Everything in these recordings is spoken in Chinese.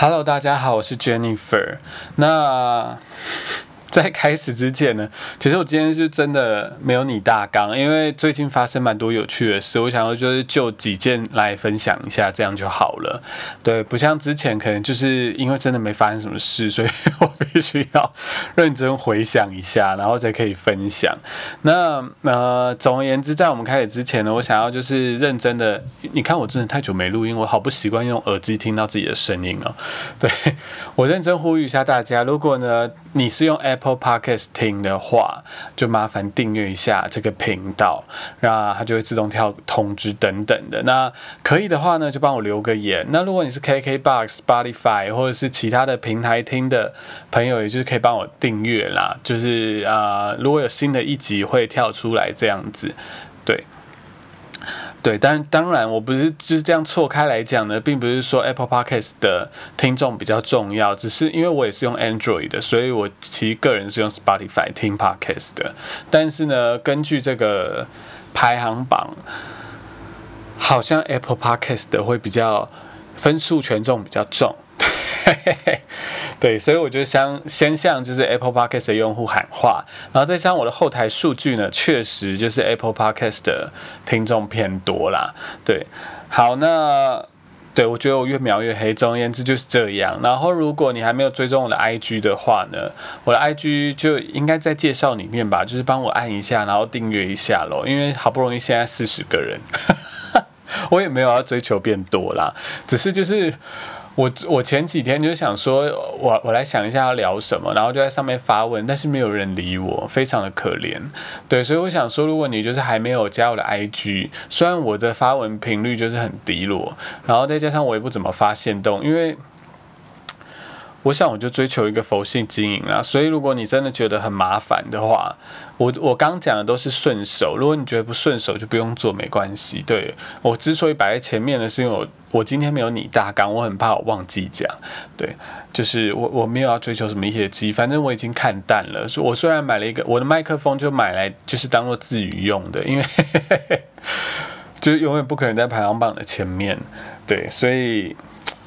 Hello，大家好，我是 Jennifer。那在开始之前呢，其实我今天是真的没有你大纲，因为最近发生蛮多有趣的事，我想要就是就几件来分享一下，这样就好了。对，不像之前可能就是因为真的没发生什么事，所以 我必须要认真回想一下，然后才可以分享。那呃，总而言之，在我们开始之前呢，我想要就是认真的，你看我真的太久没录音，我好不习惯用耳机听到自己的声音哦。对 我认真呼吁一下大家，如果呢你是用 Apple Apple Podcast 听的话，就麻烦订阅一下这个频道，那它就会自动跳通知等等的。那可以的话呢，就帮我留个言。那如果你是 KKBox、Spotify 或者是其他的平台听的朋友，也就是可以帮我订阅啦。就是啊，如果有新的一集会跳出来这样子，对。对，但当然我不是就是这样错开来讲呢，并不是说 Apple Podcast 的听众比较重要，只是因为我也是用 Android 的，所以我其实个人是用 Spotify 听 Podcast 的。但是呢，根据这个排行榜，好像 Apple Podcast 的会比较分数权重比较重。对，所以我就想先向就是 Apple Podcast 的用户喊话，然后再加上我的后台数据呢，确实就是 Apple Podcast 的听众偏多啦。对，好，那对我觉得我越描越黑，总而言之就是这样。然后如果你还没有追踪我的 IG 的话呢，我的 IG 就应该在介绍里面吧，就是帮我按一下，然后订阅一下咯，因为好不容易现在四十个人，我也没有要追求变多啦，只是就是。我我前几天就想说，我我来想一下要聊什么，然后就在上面发问，但是没有人理我，非常的可怜。对，所以我想说，如果你就是还没有加我的 IG，虽然我的发文频率就是很低落，然后再加上我也不怎么发现动，因为。我想我就追求一个佛性经营啦，所以如果你真的觉得很麻烦的话，我我刚讲的都是顺手，如果你觉得不顺手就不用做，没关系。对我之所以摆在前面的，是因为我我今天没有你大纲，我很怕我忘记讲。对，就是我我没有要追求什么业绩，反正我已经看淡了。我虽然买了一个我的麦克风，就买来就是当做自娱用的，因为 就是永远不可能在排行榜的前面。对，所以。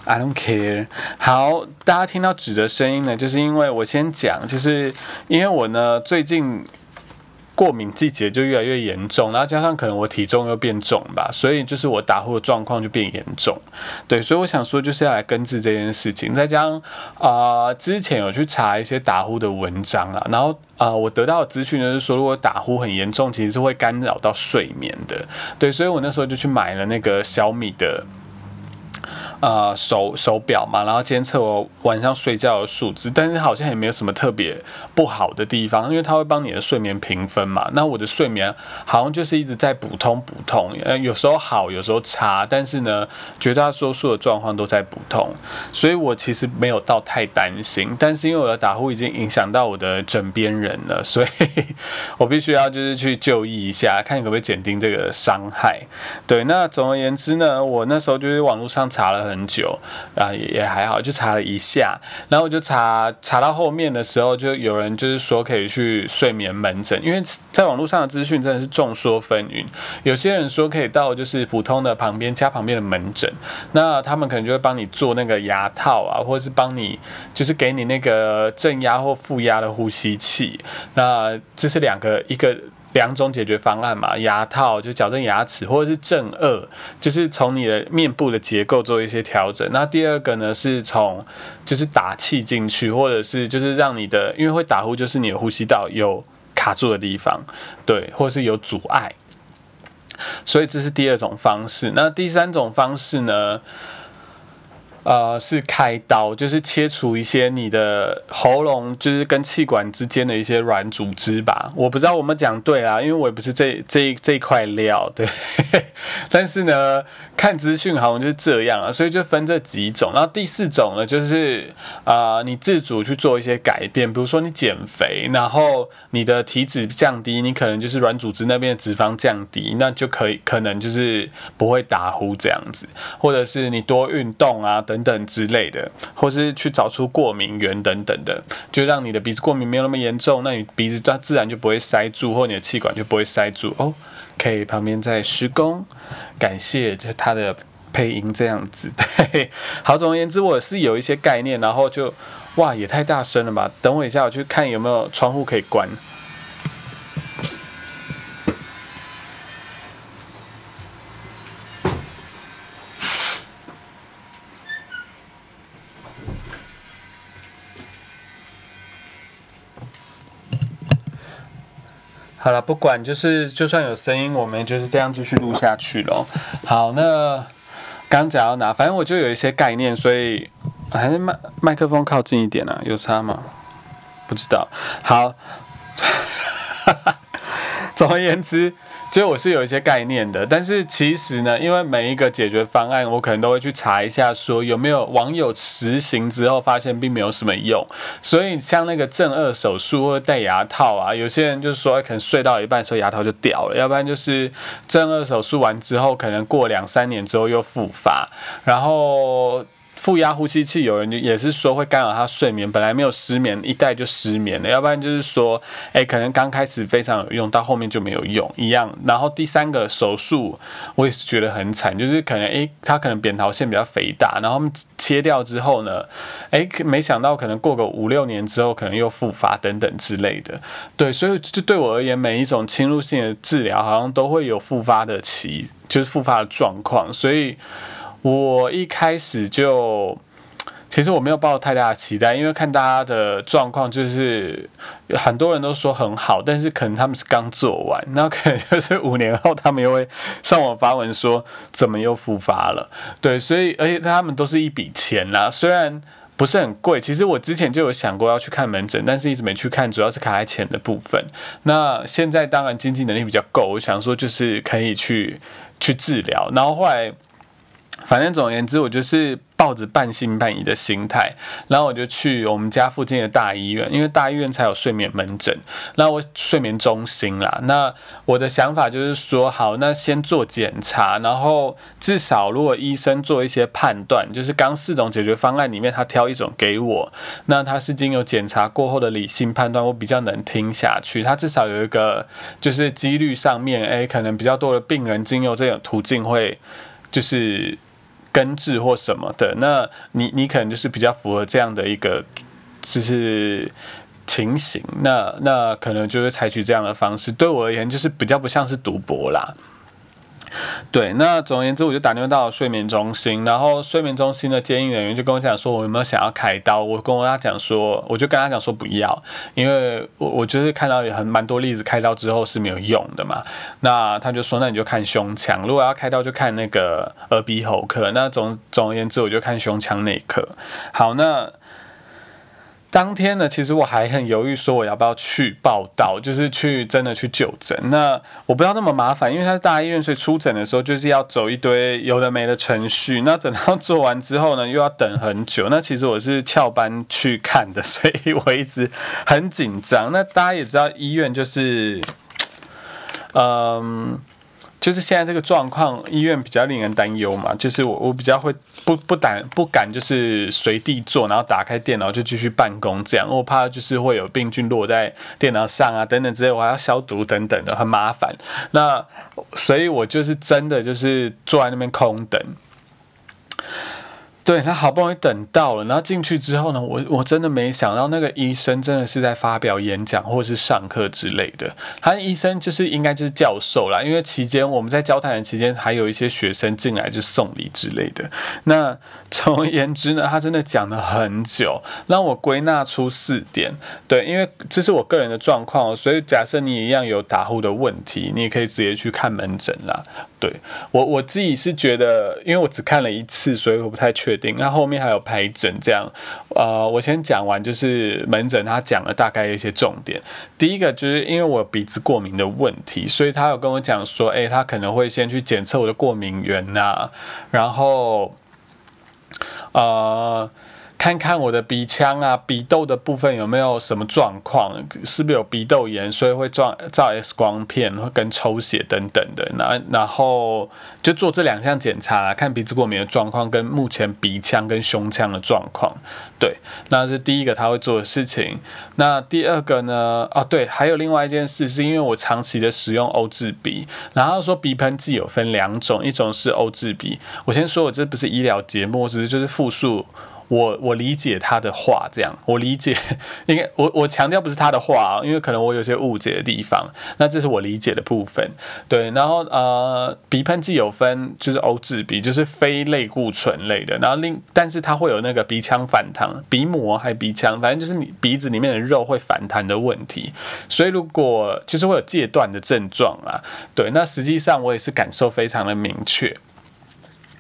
I don't care。好，大家听到纸的声音呢，就是因为我先讲，就是因为我呢最近过敏季节就越来越严重，然后加上可能我体重又变重吧，所以就是我打呼的状况就变严重。对，所以我想说就是要来根治这件事情。再加上啊，之前有去查一些打呼的文章啊，然后啊，我得到的资讯呢是说，如果打呼很严重，其实是会干扰到睡眠的。对，所以我那时候就去买了那个小米的。呃，手手表嘛，然后监测我晚上睡觉的数字，但是好像也没有什么特别不好的地方，因为它会帮你的睡眠评分嘛。那我的睡眠好像就是一直在补通补通，呃，有时候好，有时候差，但是呢，绝大多数的状况都在补通，所以我其实没有到太担心。但是因为我的打呼已经影响到我的枕边人了，所以 我必须要就是去就医一下，看你可不可以减轻这个伤害。对，那总而言之呢，我那时候就是网络上查了。很久啊，也也还好，就查了一下，然后我就查查到后面的时候，就有人就是说可以去睡眠门诊，因为在网络上的资讯真的是众说纷纭，有些人说可以到就是普通的旁边家旁边的门诊，那他们可能就会帮你做那个牙套啊，或者是帮你就是给你那个正压或负压的呼吸器，那这是两个一个。两种解决方案嘛，牙套就矫正牙齿，或者是正颚，就是从你的面部的结构做一些调整。那第二个呢，是从就是打气进去，或者是就是让你的，因为会打呼，就是你的呼吸道有卡住的地方，对，或是有阻碍。所以这是第二种方式。那第三种方式呢？呃，是开刀，就是切除一些你的喉咙，就是跟气管之间的一些软组织吧。我不知道我们讲对啦，因为我也不是这这这一块料，对。但是呢，看资讯好像就是这样啊，所以就分这几种。然后第四种呢，就是啊，你自主去做一些改变，比如说你减肥，然后你的体脂降低，你可能就是软组织那边的脂肪降低，那就可以可能就是不会打呼这样子，或者是你多运动啊。等等之类的，或是去找出过敏源等等的，就让你的鼻子过敏没有那么严重，那你鼻子它自然就不会塞住，或你的气管就不会塞住哦。可以旁边在施工，感谢这他的配音这样子。对，好，总而言之，我是有一些概念，然后就哇，也太大声了吧！等我一下，我去看有没有窗户可以关。好了，不管就是就算有声音，我们就是这样继续录下去咯。好，那刚讲到哪？反正我就有一些概念，所以还是麦麦克风靠近一点啊，有差吗？不知道。好，总而言之。就我是有一些概念的，但是其实呢，因为每一个解决方案，我可能都会去查一下，说有没有网友实行之后发现并没有什么用。所以像那个正颚手术或者戴牙套啊，有些人就是说可能睡到一半时候牙套就掉了，要不然就是正颚手术完之后，可能过两三年之后又复发，然后。负压呼吸器有人也是说会干扰他睡眠，本来没有失眠，一戴就失眠了。要不然就是说，哎，可能刚开始非常有用，到后面就没有用一样。然后第三个手术，我也是觉得很惨，就是可能哎，他可能扁桃腺比较肥大，然后切掉之后呢，哎，没想到可能过个五六年之后，可能又复发等等之类的。对，所以就对我而言，每一种侵入性的治疗好像都会有复发的期，就是复发的状况，所以。我一开始就，其实我没有抱太大的期待，因为看大家的状况，就是很多人都说很好，但是可能他们是刚做完，那可能就是五年后他们又会上网发文说怎么又复发了。对，所以而且他们都是一笔钱啦，虽然不是很贵，其实我之前就有想过要去看门诊，但是一直没去看，主要是卡在钱的部分。那现在当然经济能力比较够，我想说就是可以去去治疗，然后后来。反正总而言之，我就是抱着半信半疑的心态，然后我就去我们家附近的大医院，因为大医院才有睡眠门诊，那我睡眠中心啦。那我的想法就是说，好，那先做检查，然后至少如果医生做一些判断，就是刚四种解决方案里面他挑一种给我，那他是经由检查过后的理性判断，我比较能听下去。他至少有一个就是几率上面，哎，可能比较多的病人经由这种途径会就是。根治或什么的，那你你可能就是比较符合这样的一个就是情形，那那可能就是采取这样的方式。对我而言，就是比较不像是赌博啦。对，那总而言之，我就打电话到睡眠中心，然后睡眠中心的接应人员就跟我讲说，我有没有想要开刀？我跟我他讲说，我就跟他讲说不要，因为我我就是看到有很蛮多例子，开刀之后是没有用的嘛。那他就说，那你就看胸腔，如果要开刀就看那个耳鼻喉科。那总总而言之，我就看胸腔内科。好，那。当天呢，其实我还很犹豫，说我要不要去报道，就是去真的去就诊。那我不要那么麻烦，因为他是大医院，所以出诊的时候就是要走一堆有的没的程序。那等到做完之后呢，又要等很久。那其实我是翘班去看的，所以我一直很紧张。那大家也知道，医院就是，嗯。就是现在这个状况，医院比较令人担忧嘛。就是我我比较会不不胆不敢，就是随地坐，然后打开电脑就继续办公这样。我怕就是会有病菌落在电脑上啊，等等之类，我还要消毒等等的，很麻烦。那所以我就是真的就是坐在那边空等。对他好不容易等到了，然后进去之后呢，我我真的没想到那个医生真的是在发表演讲或者是上课之类的。他医生就是应该就是教授啦，因为期间我们在交谈的期间还有一些学生进来就送礼之类的。那总而言之呢，他真的讲了很久，让我归纳出四点。对，因为这是我个人的状况，所以假设你一样有打呼的问题，你也可以直接去看门诊啦。对我我自己是觉得，因为我只看了一次，所以我不太确那后面还有排诊这样，呃，我先讲完就是门诊，他讲了大概一些重点。第一个就是因为我鼻子过敏的问题，所以他有跟我讲说，哎，他可能会先去检测我的过敏源呐，然后，呃。看看我的鼻腔啊、鼻窦的部分有没有什么状况，是不是有鼻窦炎，所以会照照 X 光片，会跟抽血等等的。那然后就做这两项检查，看鼻子过敏的状况跟目前鼻腔跟胸腔的状况。对，那是第一个他会做的事情。那第二个呢？哦，对，还有另外一件事，是因为我长期的使用欧治鼻，然后说鼻喷剂有分两种，一种是欧治鼻。我先说，我这不是医疗节目，只是就是复述。我我理解他的话，这样我理解，应该我我强调不是他的话啊，因为可能我有些误解的地方，那这是我理解的部分，对，然后呃，鼻喷剂有分，就是欧治鼻，就是非类固醇类的，然后另但是它会有那个鼻腔反弹，鼻膜还鼻腔，反正就是你鼻子里面的肉会反弹的问题，所以如果就是会有戒断的症状啊，对，那实际上我也是感受非常的明确。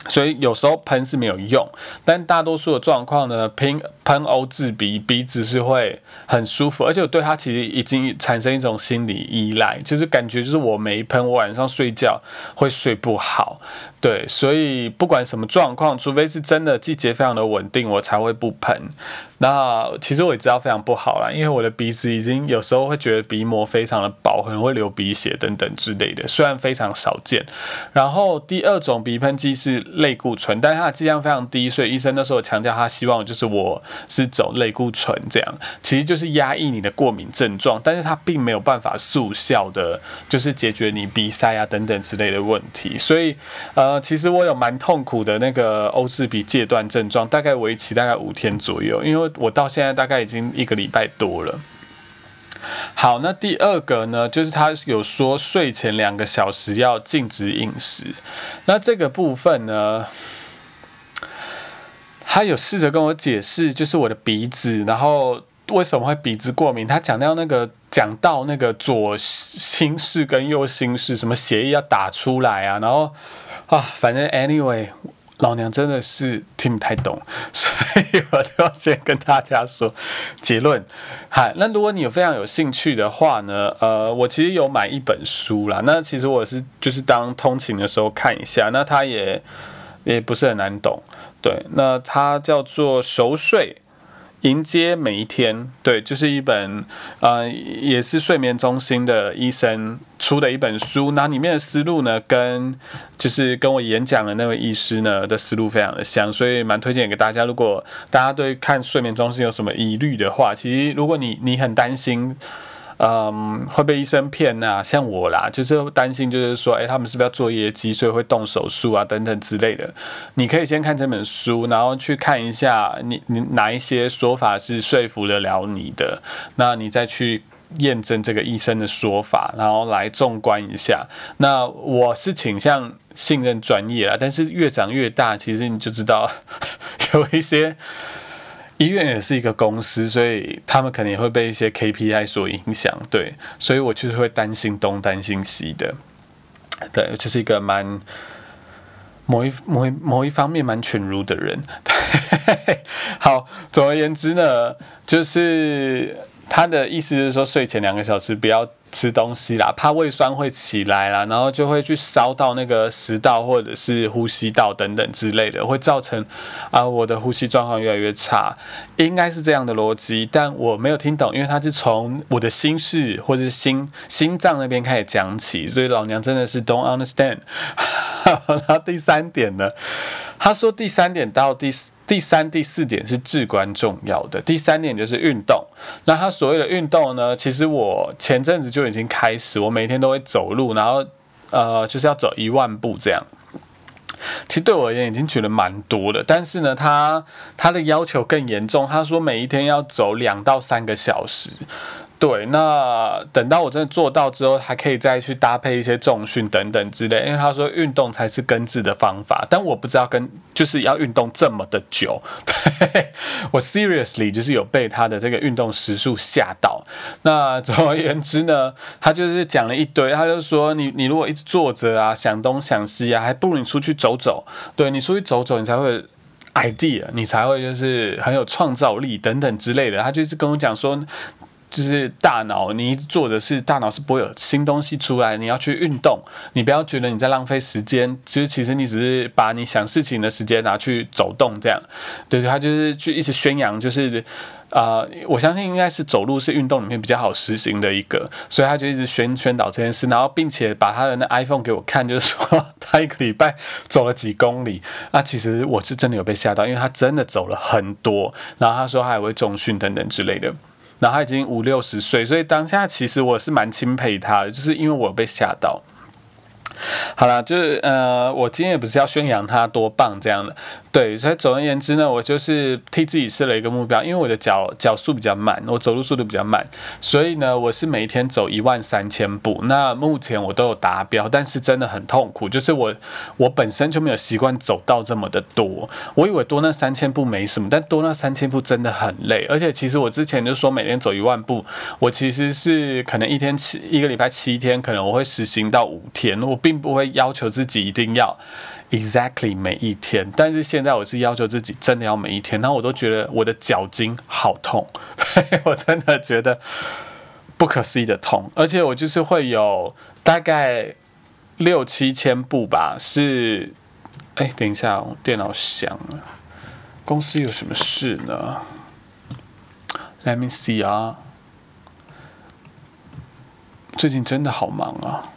所以有时候喷是没有用，但大多数的状况呢，喷喷欧治鼻鼻子是会很舒服，而且我对它其实已经产生一种心理依赖，就是感觉就是我没喷，我晚上睡觉会睡不好。对，所以不管什么状况，除非是真的季节非常的稳定，我才会不喷。那其实我也知道非常不好啦，因为我的鼻子已经有时候会觉得鼻膜非常的薄，可能会流鼻血等等之类的，虽然非常少见。然后第二种鼻喷剂是类固醇，但是它的剂量非常低，所以医生那时候强调他希望就是我是走类固醇这样，其实就是压抑你的过敏症状，但是它并没有办法速效的，就是解决你鼻塞啊等等之类的问题。所以呃。其实我有蛮痛苦的那个欧治鼻戒断症状，大概为期大概五天左右，因为我到现在大概已经一个礼拜多了。好，那第二个呢，就是他有说睡前两个小时要禁止饮食，那这个部分呢，他有试着跟我解释，就是我的鼻子，然后为什么会鼻子过敏，他讲到那个。讲到那个左心室跟右心室，什么血液要打出来啊，然后啊，反正 anyway，老娘真的是听不太懂，所以我就要先跟大家说结论。嗨，那如果你有非常有兴趣的话呢，呃，我其实有买一本书啦，那其实我是就是当通勤的时候看一下，那它也也不是很难懂，对，那它叫做熟睡。迎接每一天，对，就是一本，呃，也是睡眠中心的医生出的一本书。那里面的思路呢，跟就是跟我演讲的那位医师呢的思路非常的像，所以蛮推荐给大家。如果大家对看睡眠中心有什么疑虑的话，其实如果你你很担心。嗯，会被医生骗呐？像我啦，就是担心，就是说，哎，他们是不是要做业绩，所以会动手术啊，等等之类的。你可以先看这本书，然后去看一下，你你哪一些说法是说服得了你的，那你再去验证这个医生的说法，然后来纵观一下。那我是倾向信任专业啦，但是越长越大，其实你就知道 有一些。医院也是一个公司，所以他们可能也会被一些 KPI 所影响，对，所以我就是会担心东担心西的，对，就是一个蛮某一某一某一方面蛮犬儒的人。好，总而言之呢，就是他的意思是说，睡前两个小时不要。吃东西啦，怕胃酸会起来啦，然后就会去烧到那个食道或者是呼吸道等等之类的，会造成啊我的呼吸状况越来越差，应该是这样的逻辑，但我没有听懂，因为他是从我的心室或者是心心脏那边开始讲起，所以老娘真的是 don't understand。然后第三点呢，他说第三点到第四。第三、第四点是至关重要的。第三点就是运动。那他所谓的运动呢？其实我前阵子就已经开始，我每天都会走路，然后呃，就是要走一万步这样。其实对我而言已经觉得蛮多的，但是呢，他他的要求更严重。他说每一天要走两到三个小时。对，那等到我真的做到之后，还可以再去搭配一些重训等等之类。因为他说运动才是根治的方法，但我不知道跟就是要运动这么的久。对我 seriously 就是有被他的这个运动时数吓到。那总而言之呢，他就是讲了一堆，他就说你你如果一直坐着啊，想东想西啊，还不如你出去走走。对你出去走走，你才会 idea，你才会就是很有创造力等等之类的。他就是跟我讲说。就是大脑，你做的是大脑是不会有新东西出来。你要去运动，你不要觉得你在浪费时间，其实其实你只是把你想事情的时间拿去走动这样。对，他就是去一直宣扬，就是啊，我相信应该是走路是运动里面比较好实行的一个，所以他就一直宣宣导这件事，然后并且把他的那 iPhone 给我看，就是说他一个礼拜走了几公里。那其实我是真的有被吓到，因为他真的走了很多，然后他说他还会重训等等之类的。然后他已经五六十岁，所以当下其实我是蛮钦佩他的，就是因为我被吓到。好了，就是呃，我今天也不是要宣扬他多棒这样的，对，所以总而言之呢，我就是替自己设了一个目标，因为我的脚脚速比较慢，我走路速度比较慢，所以呢，我是每天走一万三千步。那目前我都有达标，但是真的很痛苦，就是我我本身就没有习惯走到这么的多，我以为多那三千步没什么，但多那三千步真的很累，而且其实我之前就说每天走一万步，我其实是可能一天七一个礼拜七天，可能我会实行到五天，我并。不会要求自己一定要 exactly 每一天，但是现在我是要求自己真的要每一天，然后我都觉得我的脚筋好痛，我真的觉得不可思议的痛，而且我就是会有大概六七千步吧，是，哎，等一下，我电脑响了，公司有什么事呢？Let me see 啊，最近真的好忙啊。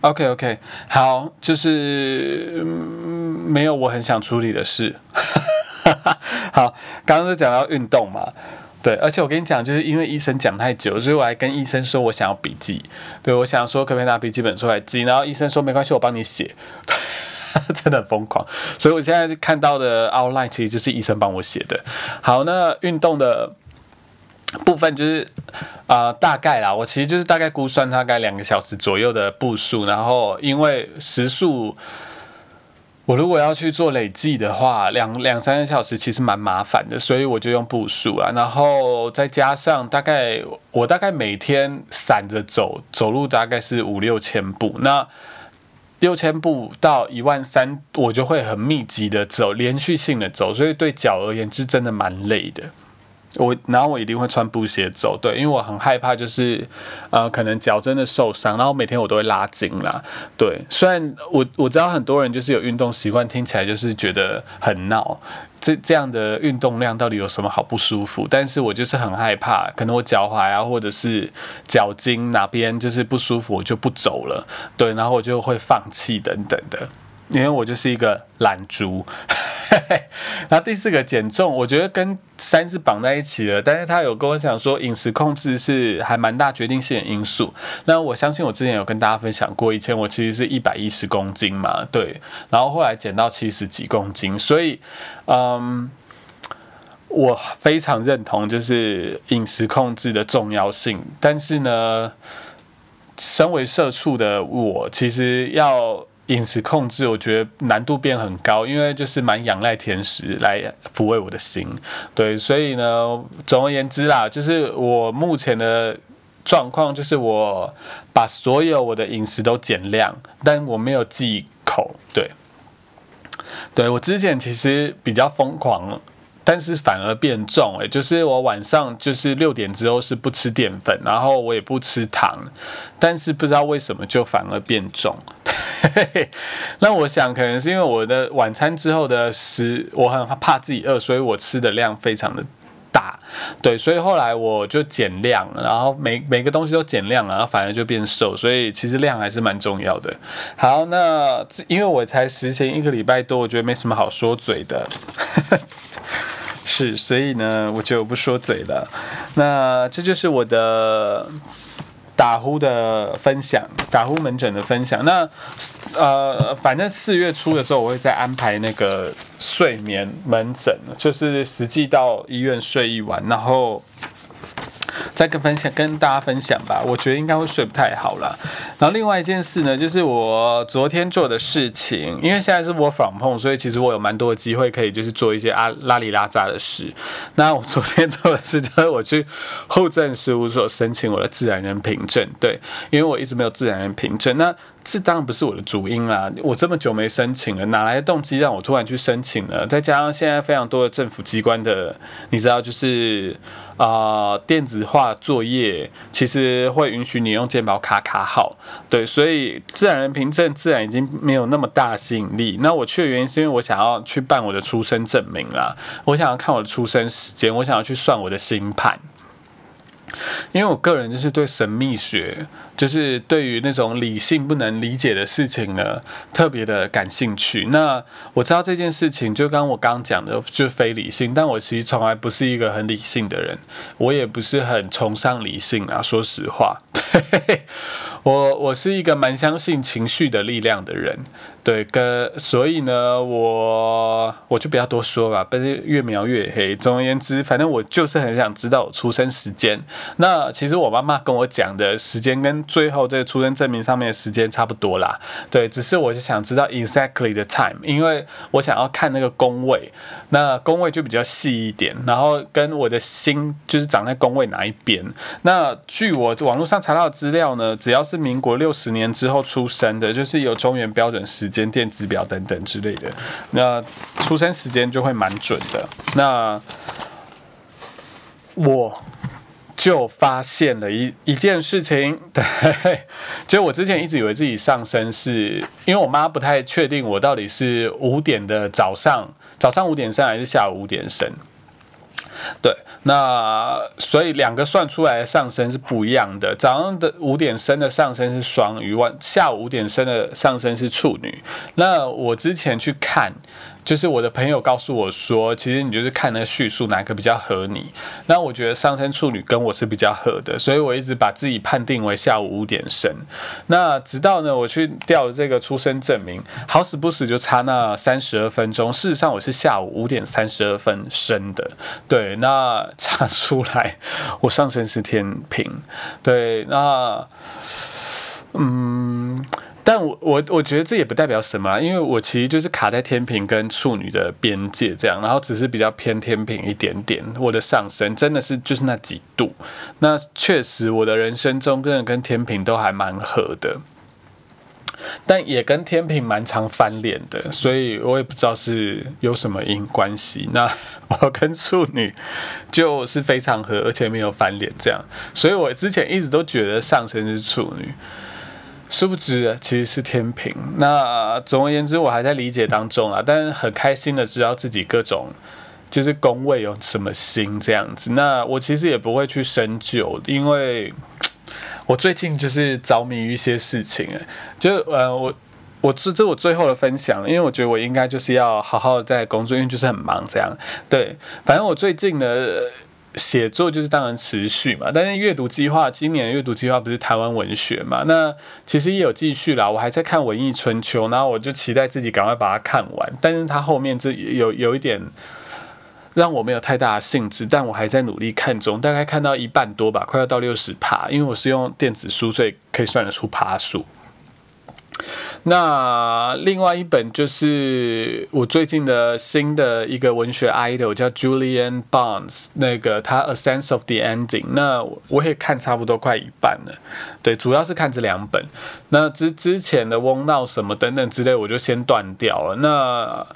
OK，OK，OK，好，就是没有我很想处理的事。好，刚刚是讲到运动嘛，对，而且我跟你讲，就是因为医生讲太久，所以我还跟医生说我想要笔记，对我想说可不可以拿笔记本出来记，然后医生说没关系，我帮你写，真的很疯狂，所以我现在看到的 outline 其实就是医生帮我写的。好，那运动的。部分就是，呃，大概啦，我其实就是大概估算大概两个小时左右的步数，然后因为时速，我如果要去做累计的话，两两三个小时其实蛮麻烦的，所以我就用步数啊，然后再加上大概我大概每天散着走，走路大概是五六千步，那六千步到一万三，我就会很密集的走，连续性的走，所以对脚而言是真的蛮累的。我然后我一定会穿布鞋走，对，因为我很害怕，就是呃，可能脚真的受伤，然后每天我都会拉筋啦，对。虽然我我知道很多人就是有运动习惯，听起来就是觉得很闹，这这样的运动量到底有什么好不舒服？但是我就是很害怕，可能我脚踝啊，或者是脚筋哪边就是不舒服，我就不走了，对，然后我就会放弃等等的。因为我就是一个懒猪，然后第四个减重，我觉得跟三是绑在一起了。但是他有跟我讲说，饮食控制是还蛮大决定性的因素。那我相信我之前有跟大家分享过，以前我其实是一百一十公斤嘛，对，然后后来减到七十几公斤，所以，嗯，我非常认同就是饮食控制的重要性。但是呢，身为社畜的我，其实要。饮食控制，我觉得难度变很高，因为就是蛮仰赖甜食来抚慰我的心，对，所以呢，总而言之啦，就是我目前的状况就是我把所有我的饮食都减量，但我没有忌口，对，对我之前其实比较疯狂。但是反而变重，诶，就是我晚上就是六点之后是不吃淀粉，然后我也不吃糖，但是不知道为什么就反而变重。那我想可能是因为我的晚餐之后的食，我很怕自己饿，所以我吃的量非常的大，对，所以后来我就减量，然后每每个东西都减量了，然后反而就变瘦，所以其实量还是蛮重要的。好，那因为我才实行一个礼拜多，我觉得没什么好说嘴的。是，所以呢，我就不说嘴了。那这就是我的打呼的分享，打呼门诊的分享。那呃，反正四月初的时候，我会再安排那个睡眠门诊，就是实际到医院睡一晚，然后。再跟分享跟大家分享吧，我觉得应该会睡不太好了。然后另外一件事呢，就是我昨天做的事情，因为现在是我访碰，所以其实我有蛮多的机会可以就是做一些啊拉里拉扎的事。那我昨天做的事就是我去户政事务所申请我的自然人凭证，对，因为我一直没有自然人凭证。那这当然不是我的主因啦。我这么久没申请了，哪来的动机让我突然去申请呢？再加上现在非常多的政府机关的，你知道，就是啊，电子化作业其实会允许你用健保卡卡号，对，所以自然人凭证自然已经没有那么大吸引力。那我去的原因是因为我想要去办我的出生证明啦，我想要看我的出生时间，我想要去算我的星盘。因为我个人就是对神秘学，就是对于那种理性不能理解的事情呢，特别的感兴趣。那我知道这件事情，就刚我刚刚讲的，就非理性。但我其实从来不是一个很理性的人，我也不是很崇尚理性啊。说实话，我我是一个蛮相信情绪的力量的人。对，跟所以呢，我我就不要多说吧，不是越描越黑。总而言之，反正我就是很想知道我出生时间。那其实我妈妈跟我讲的时间跟最后这个出生证明上面的时间差不多啦。对，只是我是想知道 exactly 的 time，因为我想要看那个宫位，那宫位就比较细一点，然后跟我的心就是长在宫位哪一边。那据我网络上查到的资料呢，只要是民国六十年之后出生的，就是有中原标准时。间电子表等等之类的，那出生时间就会蛮准的。那我就发现了一一件事情，对，就我之前一直以为自己上升是因为我妈不太确定我到底是五点的早上，早上五点生还是下午五点生。对，那所以两个算出来的上升是不一样的。早上的五点生的上升是双鱼，晚下午五点生的上升是处女。那我之前去看。就是我的朋友告诉我说，其实你就是看那个叙述哪个比较合你。那我觉得上升处女跟我是比较合的，所以我一直把自己判定为下午五点生。那直到呢，我去调这个出生证明，好死不死就差那三十二分钟。事实上我是下午五点三十二分生的。对，那查出来我上升是天平。对，那嗯。但我我我觉得这也不代表什么，因为我其实就是卡在天平跟处女的边界这样，然后只是比较偏天平一点点。我的上升真的是就是那几度，那确实我的人生中跟跟天平都还蛮合的，但也跟天平蛮常翻脸的，所以我也不知道是有什么因关系。那我跟处女就是非常合，而且没有翻脸这样，所以我之前一直都觉得上升是处女。殊不知其实是天平。那总而言之，我还在理解当中啊，但很开心的知道自己各种就是宫位有什么星这样子。那我其实也不会去深究，因为我 最近就是着迷于一些事情，就呃我我这这我最后的分享，因为我觉得我应该就是要好好在工作，因为就是很忙这样。对，反正我最近呢。写作就是当然持续嘛，但是阅读计划今年阅读计划不是台湾文学嘛？那其实也有继续啦，我还在看《文艺春秋》，然后我就期待自己赶快把它看完。但是它后面这有有一点让我没有太大的兴致，但我还在努力看中，大概看到一半多吧，快要到六十趴，因为我是用电子书，所以可以算得出趴数。那另外一本就是我最近的新的一个文学 idol 叫 Julian Barnes，那个他 A Sense of the Ending，那我也看差不多快一半了。对，主要是看这两本。那之之前的翁闹什么等等之类，我就先断掉了。那，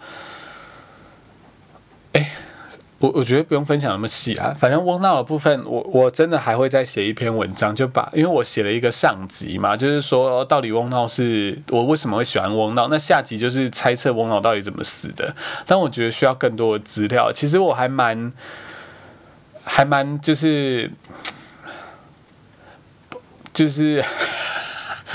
我我觉得不用分享那么细啊，反正翁闹的部分，我我真的还会再写一篇文章，就把因为我写了一个上集嘛，就是说到底翁闹是我为什么会喜欢翁闹，那下集就是猜测翁闹到底怎么死的。但我觉得需要更多的资料，其实我还蛮还蛮就是就是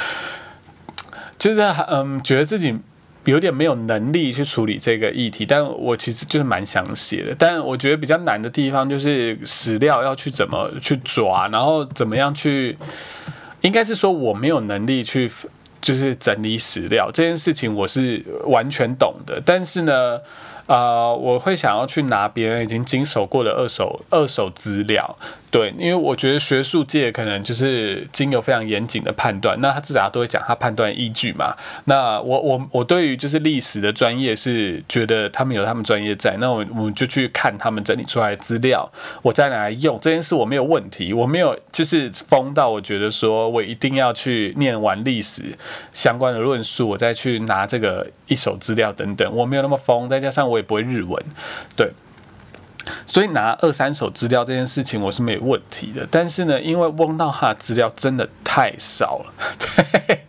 就是嗯，觉得自己。有点没有能力去处理这个议题，但我其实就是蛮想写的。但我觉得比较难的地方就是史料要去怎么去抓，然后怎么样去，应该是说我没有能力去就是整理史料这件事情，我是完全懂的。但是呢，呃，我会想要去拿别人已经经手过的二手二手资料。对，因为我觉得学术界可能就是经有非常严谨的判断，那他至少都会讲他判断依据嘛。那我我我对于就是历史的专业是觉得他们有他们专业在，那我我们就去看他们整理出来的资料，我再来用这件事我没有问题，我没有就是疯到我觉得说我一定要去念完历史相关的论述，我再去拿这个一手资料等等，我没有那么疯，再加上我也不会日文，对。所以拿二三手资料这件事情我是没有问题的，但是呢，因为翁道他的资料真的太少了，对，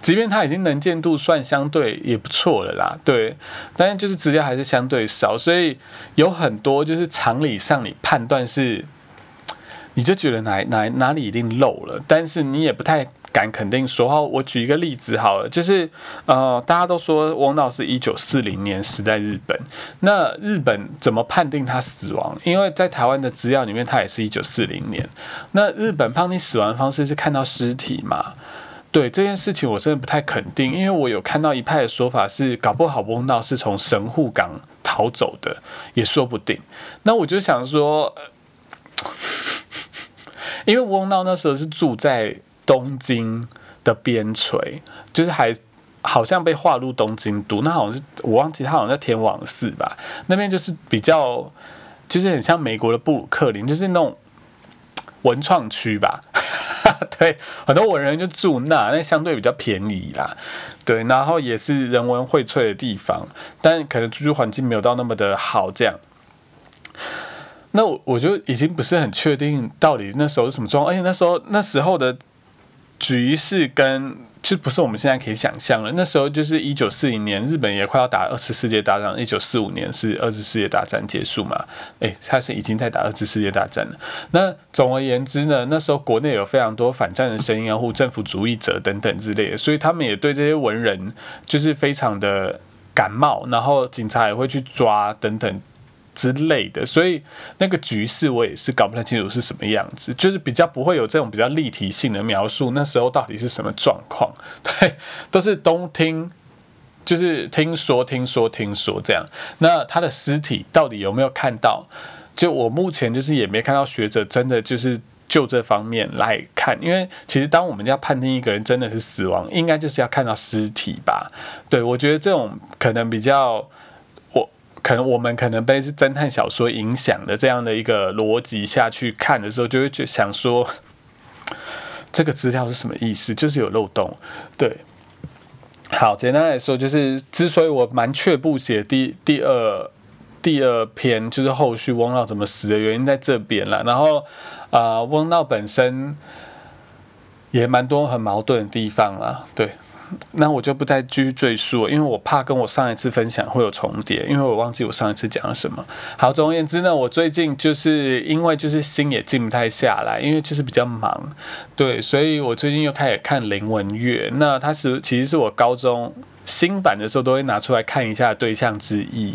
即便他已经能见度算相对也不错了啦，对，但是就是资料还是相对少，所以有很多就是常理上你判断是，你就觉得哪哪哪里一定漏了，但是你也不太。敢肯定说，好，我举一个例子好了，就是呃，大家都说翁道是一九四零年死在日本，那日本怎么判定他死亡？因为在台湾的资料里面，他也是一九四零年。那日本判定死亡方式是看到尸体嘛？对这件事情，我真的不太肯定，因为我有看到一派的说法是，搞不好翁道是从神户港逃走的，也说不定。那我就想说，因为翁道那时候是住在。东京的边陲，就是还好像被划入东京都，那好像是我忘记他好像在天王寺吧，那边就是比较，就是很像美国的布鲁克林，就是那种文创区吧，对，很多文人就住那，那相对比较便宜啦，对，然后也是人文荟萃的地方，但可能居住环境没有到那么的好，这样。那我我就已经不是很确定到底那时候是什么状况，而且那时候那时候的。局势跟就不是我们现在可以想象了。那时候就是一九四零年，日本也快要打二次世界大战。一九四五年是二次世界大战结束嘛？诶，他是已经在打二次世界大战了。那总而言之呢，那时候国内有非常多反战的声音啊，或政府主义者等等之类的，所以他们也对这些文人就是非常的感冒，然后警察也会去抓等等。之类的，所以那个局势我也是搞不太清楚是什么样子，就是比较不会有这种比较立体性的描述。那时候到底是什么状况？对，都是东听，就是听说、听说、听说这样。那他的尸体到底有没有看到？就我目前就是也没看到学者真的就是就这方面来看，因为其实当我们要判定一个人真的是死亡，应该就是要看到尸体吧？对我觉得这种可能比较。可能我们可能被是侦探小说影响的这样的一个逻辑下去看的时候，就会就想说，这个资料是什么意思？就是有漏洞。对，好，简单来说，就是之所以我蛮却步写第第二第二篇，就是后续翁道怎么死的原因在这边了。然后啊，翁道本身也蛮多很矛盾的地方啦，对。那我就不再继续赘述，因为我怕跟我上一次分享会有重叠，因为我忘记我上一次讲了什么。好，总而言之呢，我最近就是因为就是心也静不太下来，因为就是比较忙，对，所以我最近又开始看林文月。那他是其实是我高中心烦的时候都会拿出来看一下对象之一，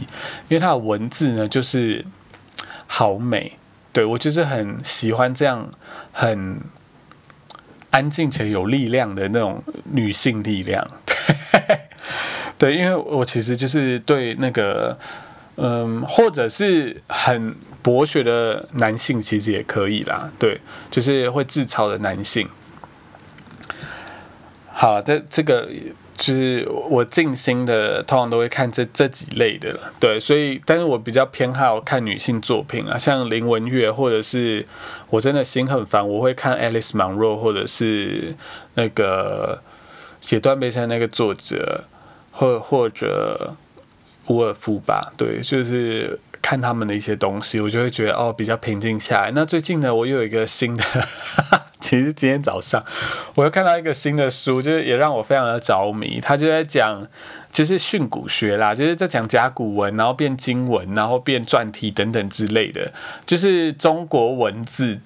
因为他的文字呢就是好美，对我就是很喜欢这样很。安静且有力量的那种女性力量，对，因为我其实就是对那个，嗯，或者是很博学的男性，其实也可以啦，对，就是会自嘲的男性。好，这这个。就是我静心的，通常都会看这这几类的了，对，所以，但是我比较偏好看女性作品啊，像林文月，或者是我真的心很烦，我会看 Alice Munro，或者是那个写断背山那个作者，或或者伍尔夫吧，对，就是看他们的一些东西，我就会觉得哦，比较平静下来。那最近呢，我又有一个新的。其实今天早上，我又看到一个新的书，就是也让我非常的着迷。他就在讲，就是训诂学啦，就是在讲甲骨文，然后变经文，然后变篆体等等之类的，就是中国文字。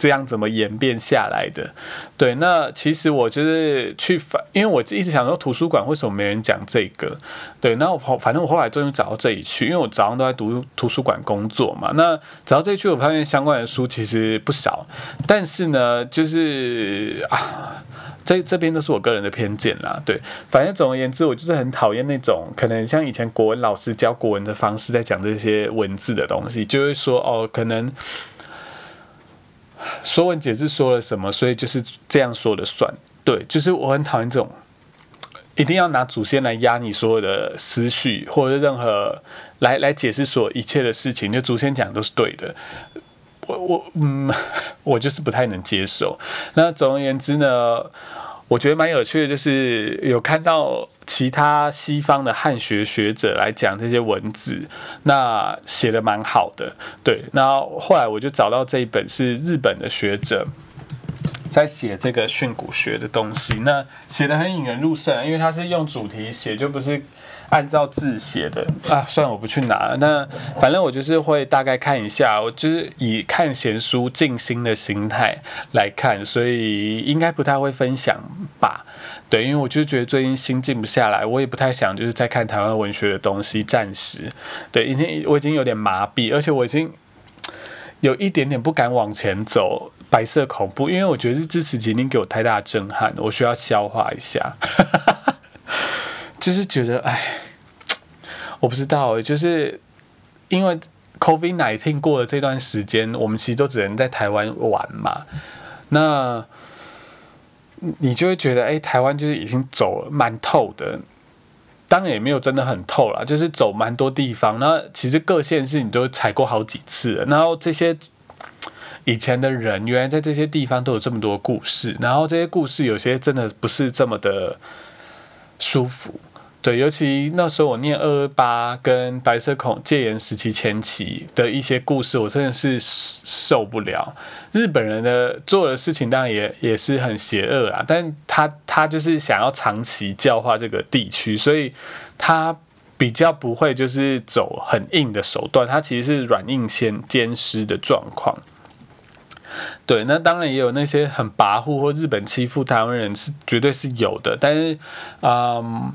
这样怎么演变下来的？对，那其实我就是去反，因为我一直想说图书馆为什么没人讲这个？对，那我反正我后来终于找到这里去，因为我早上都在读图书馆工作嘛。那找到这里去，我发现相关的书其实不少，但是呢，就是啊。这这边都是我个人的偏见啦。对，反正总而言之，我就是很讨厌那种可能像以前国文老师教国文的方式，在讲这些文字的东西，就会说哦，可能说文解字说了什么，所以就是这样说的算。对，就是我很讨厌这种。一定要拿祖先来压你所有的思绪，或者任何来来解释所有一切的事情，就祖先讲都是对的。我我嗯，我就是不太能接受。那总而言之呢，我觉得蛮有趣的，就是有看到其他西方的汉学学者来讲这些文字，那写的蛮好的。对，那后来我就找到这一本是日本的学者。在写这个训诂学的东西，那写的很引人入胜，因为他是用主题写，就不是按照字写的啊。算了，我不去拿了。那反正我就是会大概看一下，我就是以看闲书静心的心态来看，所以应该不太会分享吧。对，因为我就觉得最近心静不下来，我也不太想就是在看台湾文学的东西，暂时。对，已经我已经有点麻痹，而且我已经有一点点不敢往前走。白色恐怖，因为我觉得这词已经给我太大震撼，我需要消化一下。就是觉得，哎，我不知道，就是因为 COVID nineteen 过了这段时间，我们其实都只能在台湾玩嘛。那你就会觉得，哎，台湾就是已经走了蛮透的，当然也没有真的很透了，就是走蛮多地方。那其实各县市你都踩过好几次，然后这些。以前的人原来在这些地方都有这么多故事，然后这些故事有些真的不是这么的舒服，对，尤其那时候我念二二八跟白色恐戒严时期前期的一些故事，我真的是受不了。日本人的做的事情当然也也是很邪恶啊，但他他就是想要长期教化这个地区，所以他比较不会就是走很硬的手段，他其实是软硬兼兼施的状况。对，那当然也有那些很跋扈或日本欺负台湾人是绝对是有的，但是，嗯，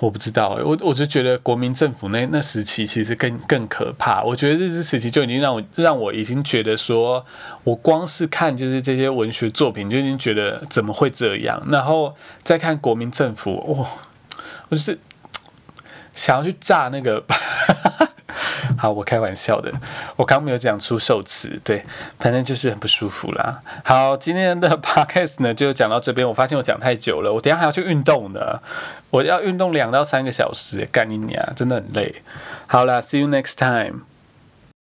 我不知道，我我就觉得国民政府那那时期其实更更可怕。我觉得日治时期就已经让我让我已经觉得说，我光是看就是这些文学作品就已经觉得怎么会这样，然后再看国民政府，哇，我就是想要去炸那个。好，我开玩笑的，我刚没有讲出受词，对，反正就是很不舒服啦。好，今天的 podcast 呢就讲到这边，我发现我讲太久了，我等下还要去运动呢，我要运动两到三个小时，干你娘，真的很累。好啦，see you next time。